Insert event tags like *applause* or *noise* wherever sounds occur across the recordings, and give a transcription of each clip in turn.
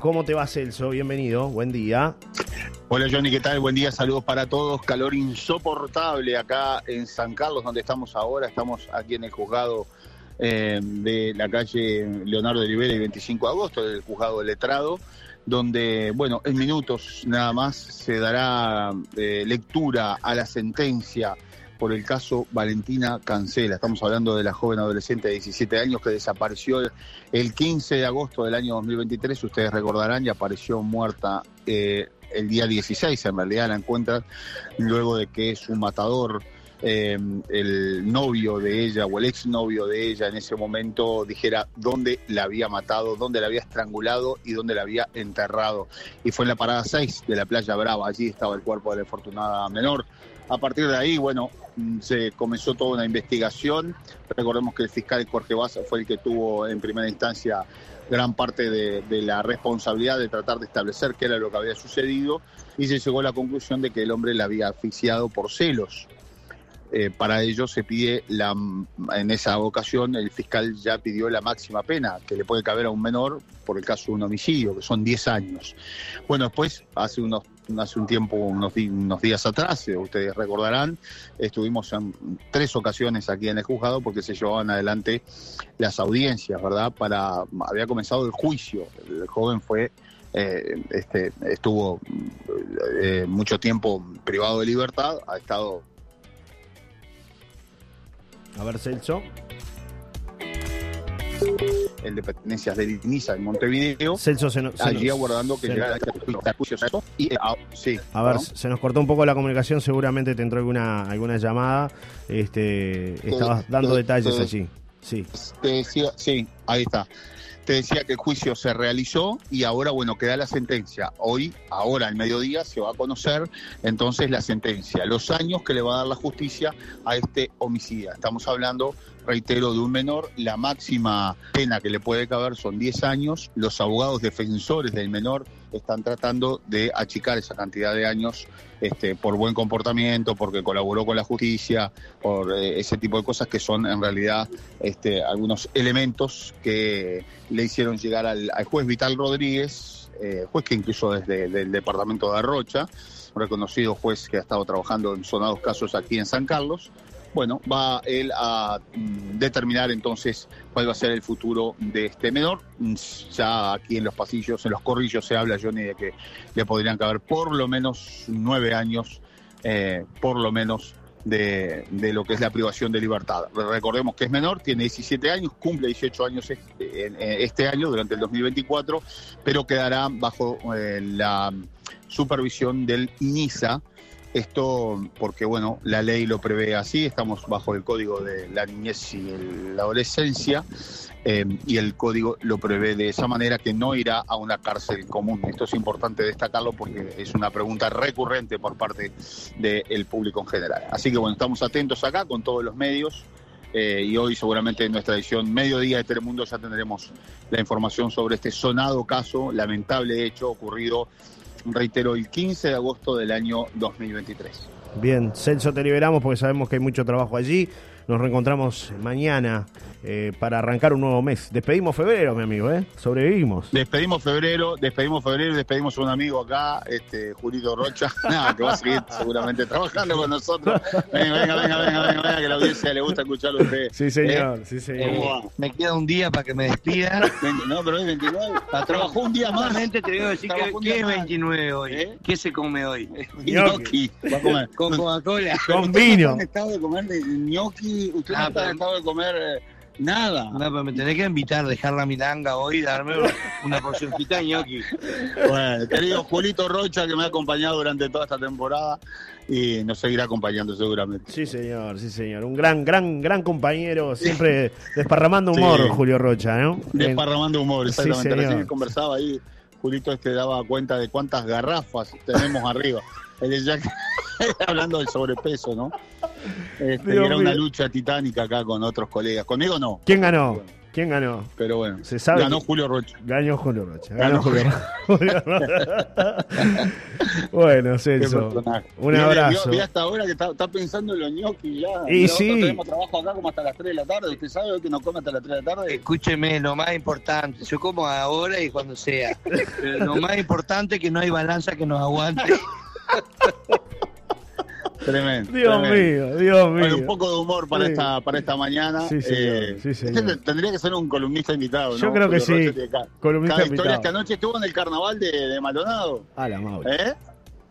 ¿Cómo te va, Celso? Bienvenido, buen día. Hola Johnny, ¿qué tal? Buen día, saludos para todos. Calor insoportable acá en San Carlos, donde estamos ahora. Estamos aquí en el juzgado eh, de la calle Leonardo de Rivera y 25 de agosto, del juzgado letrado, donde, bueno, en minutos nada más se dará eh, lectura a la sentencia por el caso Valentina Cancela. Estamos hablando de la joven adolescente de 17 años que desapareció el 15 de agosto del año 2023. Ustedes recordarán y apareció muerta eh, el día 16. En realidad la encuentran luego de que su matador, eh, el novio de ella o el exnovio de ella en ese momento dijera dónde la había matado, dónde la había estrangulado y dónde la había enterrado. Y fue en la parada 6 de la playa Brava. Allí estaba el cuerpo de la infortunada menor. A partir de ahí, bueno, mm, se comenzó toda una investigación. Recordemos que el fiscal Jorge Baza fue el que tuvo en primera instancia gran parte de, la responsabilidad de tratar de establecer qué era lo que había sucedido y se llegó a la conclusión de que el hombre la había asfixiado por celos. Eh, para ello se pide la, en esa ocasión el fiscal ya pidió la máxima pena que le puede caber a un menor por el caso de un homicidio, que son 10 años. Bueno, después, hace unos hace un tiempo, unos, días atrás, eh, ustedes recordarán, estuvimos en tres ocasiones aquí en el juzgado porque se llevaban adelante las audiencias, ¿verdad? Para había comenzado el juicio. El joven fue eh, este, estuvo eh, mucho tiempo privado de libertad, ha estado a ver, Celso. El de pertenencias de Itiniza en Montevideo. Celso se, no, se allí nos, aguardando que llegara el juicio. Y, sí, A ver, ¿no? se nos cortó un poco la comunicación, seguramente te entró alguna, alguna llamada. Este, estabas dando te- detalles te- allí. Sí. Te decía, sí, ahí está. Te decía que el juicio se realizó y ahora, bueno, queda la sentencia. Hoy, ahora, al mediodía, se va a conocer entonces la sentencia, los años que le va a dar la justicia a este homicida. Estamos hablando, reitero, de un menor. La máxima pena que le puede caber son 10 años. Los abogados defensores del menor están tratando de achicar esa cantidad de años este, por buen comportamiento, porque colaboró con la justicia, por eh, ese tipo de cosas que son en realidad este, algunos elementos que le hicieron llegar al, juez Vital Rodríguez, eh, juez que incluso desde el departamento de Arrocha, un reconocido juez que ha estado trabajando en sonados casos aquí en San Carlos. Bueno, va él a mm, determinar entonces cuál va a ser el futuro de este menor. Mm, Ya aquí en los pasillos, en los corrillos se habla, Johnny, de que le podrían caber por lo menos nueve años, eh, por lo menos de, lo que es la privación de libertad. Recordemos que es menor, tiene 17 años, cumple 18 años este, este año, durante el 2024, pero quedará bajo eh, la supervisión del INISA. Esto porque, bueno, la ley lo prevé así, estamos bajo el código de la niñez y la adolescencia, eh, y el código lo prevé de esa manera que no irá a una cárcel común. Esto es importante destacarlo porque es una pregunta recurrente por parte del público en general. Así que bueno, estamos atentos acá con todos los medios eh, y hoy seguramente en nuestra edición Mediodía de Telemundo ya tendremos la información sobre este sonado caso, lamentable hecho ocurrido, reitero, el 15 de agosto del año 2023. Bien, Celso, te liberamos porque sabemos que hay mucho trabajo allí. Nos reencontramos mañana eh, para arrancar un nuevo mes. Despedimos febrero, mi amigo, ¿eh? Sobrevivimos. Despedimos febrero, despedimos febrero y despedimos a un amigo acá, este Julito Rocha, *laughs* nada, que va a seguir seguramente trabajando con nosotros. Venga, venga, venga, venga, venga, venga, que a la audiencia le gusta escucharlo a usted. Sí, señor, sí, señor. ¿Cómo va? Me queda un día para que me despida. Veinte- No, pero hoy 29. Trabajó un día más. Solamente te digo decir que, Trabajó un ¿qué día es más. 29 hoy? ¿Eh? ¿Qué se come hoy? *laughs* Gnocchi. Va a comer. Con Coca-Cola. Con ¿Usted no vino. está en estado de comer de gnocchi? ¿Usted no Ah, está en estado de comer eh, nada? No, pero me tenés que invitar, dejar la milanga hoy y darme una porcioncita de gnocchi. Bueno, querido Julito Rocha, que me ha acompañado durante toda esta temporada y nos seguirá acompañando seguramente. Sí, señor, sí, señor. Un gran, gran, gran compañero, siempre desparramando humor, Sí. Julio Rocha, ¿no? Desparramando humor, Sí, exactamente. señor. Recién conversaba ahí, Julito este daba cuenta de cuántas garrafas tenemos arriba. Él es ya hablando del sobrepeso, ¿no? Este, Dios era una lucha titánica acá con otros colegas. Conmigo no. ¿Quién ganó? Bueno, ¿Quién ganó? Pero bueno, Se sabe ganó que- Julio Rocha. Ganó Julio Rocha. Ganó Ganó Julio Julio Rocha. *laughs* bueno, Celso. Un abrazo. vio hasta ahora que está, está pensando en los ñoquis ya. Y sí. tenemos trabajo acá como hasta las 3 de la tarde. ¿Usted sabe que no come hasta las 3 de la tarde? Escúcheme, lo más importante, yo como ahora y cuando sea. *laughs* Pero lo más importante es que no hay balanza que nos aguante. *laughs* Tremendo. Dios tremendo. mío, Dios Bueno, un mío. poco de humor para Sí. esta para esta mañana. Sí, señor, Eh, sí, señor. este tendría que ser un columnista invitado, ¿no? Yo creo que sí. Columnista Cada historia invitado. esta noche estuvo en el carnaval de, de Maldonado, A la Mauri. ¿eh?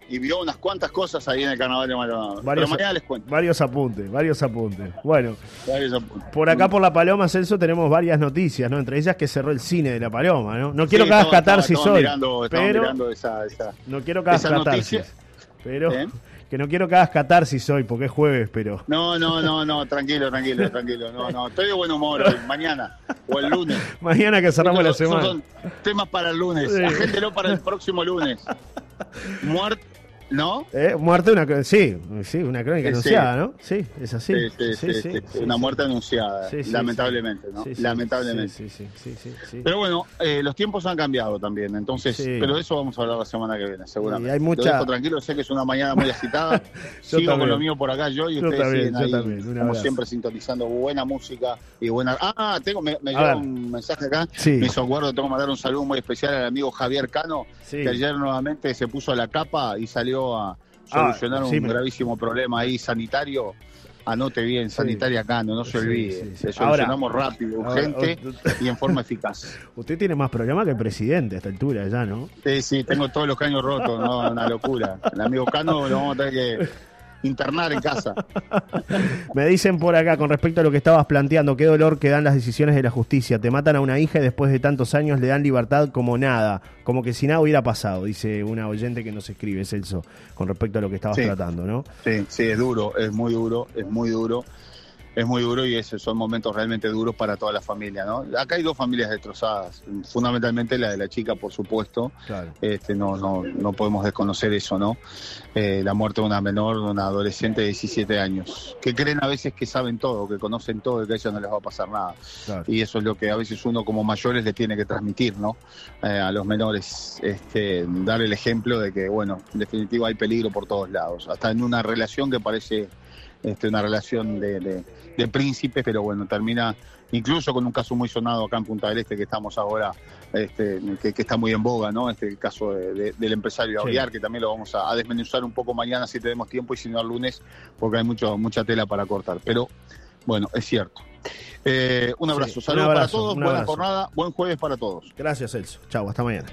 Y vio unas cuantas cosas ahí en el carnaval de Maldonado. Varios- Pero mañana les cuento. Varios apuntes, varios apuntes. Bueno, Varios apuntes. por acá por la Paloma, Celso, tenemos varias noticias, ¿no? Entre ellas que cerró el cine de la Paloma, ¿no? No quiero Sí, que hagas catarsis hoy, Mirando, pero mirando esa, esa- no quiero que hagas catarsis. noticia. Pero ¿Eh? Que no quiero que hagas catarsis hoy porque es jueves, pero No, no, no, no, tranquilo, tranquilo, tranquilo. No, no, estoy de buen humor hoy, mañana o el lunes. *laughs* mañana que cerramos la son- semana. son temas para el lunes. Sí. Agéntelo para el próximo lunes. Muerte, *laughs* ¿no? Eh, muerte una sí, sí, una crónica Sí, anunciada, ¿no? Sí, es así. Sí. Una muerte anunciada, lamentablemente. ¿no? Lamentablemente. Pero bueno, eh, los tiempos han cambiado también, entonces, pero de eso vamos a hablar la semana que viene, seguramente. Y hay mucha- Lo dejo tranquilo, sé que es una mañana muy agitada. *laughs* Sigo también. con lo mío por acá yo y Yo ustedes también, siguen yo ahí, también. Un como abrazo. siempre, sintonizando buena música y buena... Ah, tengo, me, me un mensaje acá, Sí. me hizo acuerdo, tengo que mandar un saludo muy especial al amigo Javier Cano, que ayer nuevamente se puso a la capa y salió a Ah, solucionar sí, un me- gravísimo problema ahí sanitario. Anote bien, Sí. sanitaria Cano, no se Sí, olvide. sí, solucionamos rápido, urgente y en forma eficaz. *laughs* Usted tiene más problemas que el presidente a esta altura ya, ¿no? Sí, sí, tengo todos los caños rotos, no, una locura. El amigo Cano lo vamos a tener que internar en casa. *laughs* Me dicen por acá, con respecto a lo que estabas planteando, qué dolor que dan las decisiones de la justicia. Te matan a una hija y después de tantos años le dan libertad como nada, como que si nada hubiera pasado, dice una oyente que nos escribe, Celso, con respecto a lo que estabas Sí. tratando, ¿no? Sí, sí, es duro, es muy duro, es muy duro. Es muy duro y esos son momentos realmente duros para toda la familia, ¿no? Acá hay dos familias destrozadas, fundamentalmente la de la chica, por supuesto, Claro. este, no, no, no podemos desconocer eso, ¿no? Eh, la muerte de una menor, de una adolescente de 17 años, que creen a veces que saben todo, que conocen todo y que a ellos no les va a pasar nada. claro. Y eso es lo que a veces uno como mayores le tiene que transmitir, ¿no? Eh, a los menores, este, dar el ejemplo de que, bueno, en definitiva hay peligro por todos lados, hasta en una relación que parece este, una relación de, de, de príncipes, pero bueno, termina incluso con un caso muy sonado acá en Punta del Este que estamos ahora, este, que, que está muy en boga, ¿no? Este el caso de- de- del empresario Sí. Aviar, que también lo vamos a, a desmenuzar un poco mañana si tenemos tiempo y si no el lunes, porque hay mucho, mucha tela para cortar. Pero bueno, es cierto. Eh, un abrazo, Sí, saludos para todos, buena abrazo. jornada, buen jueves para todos. Gracias, Celso. Chau, hasta mañana.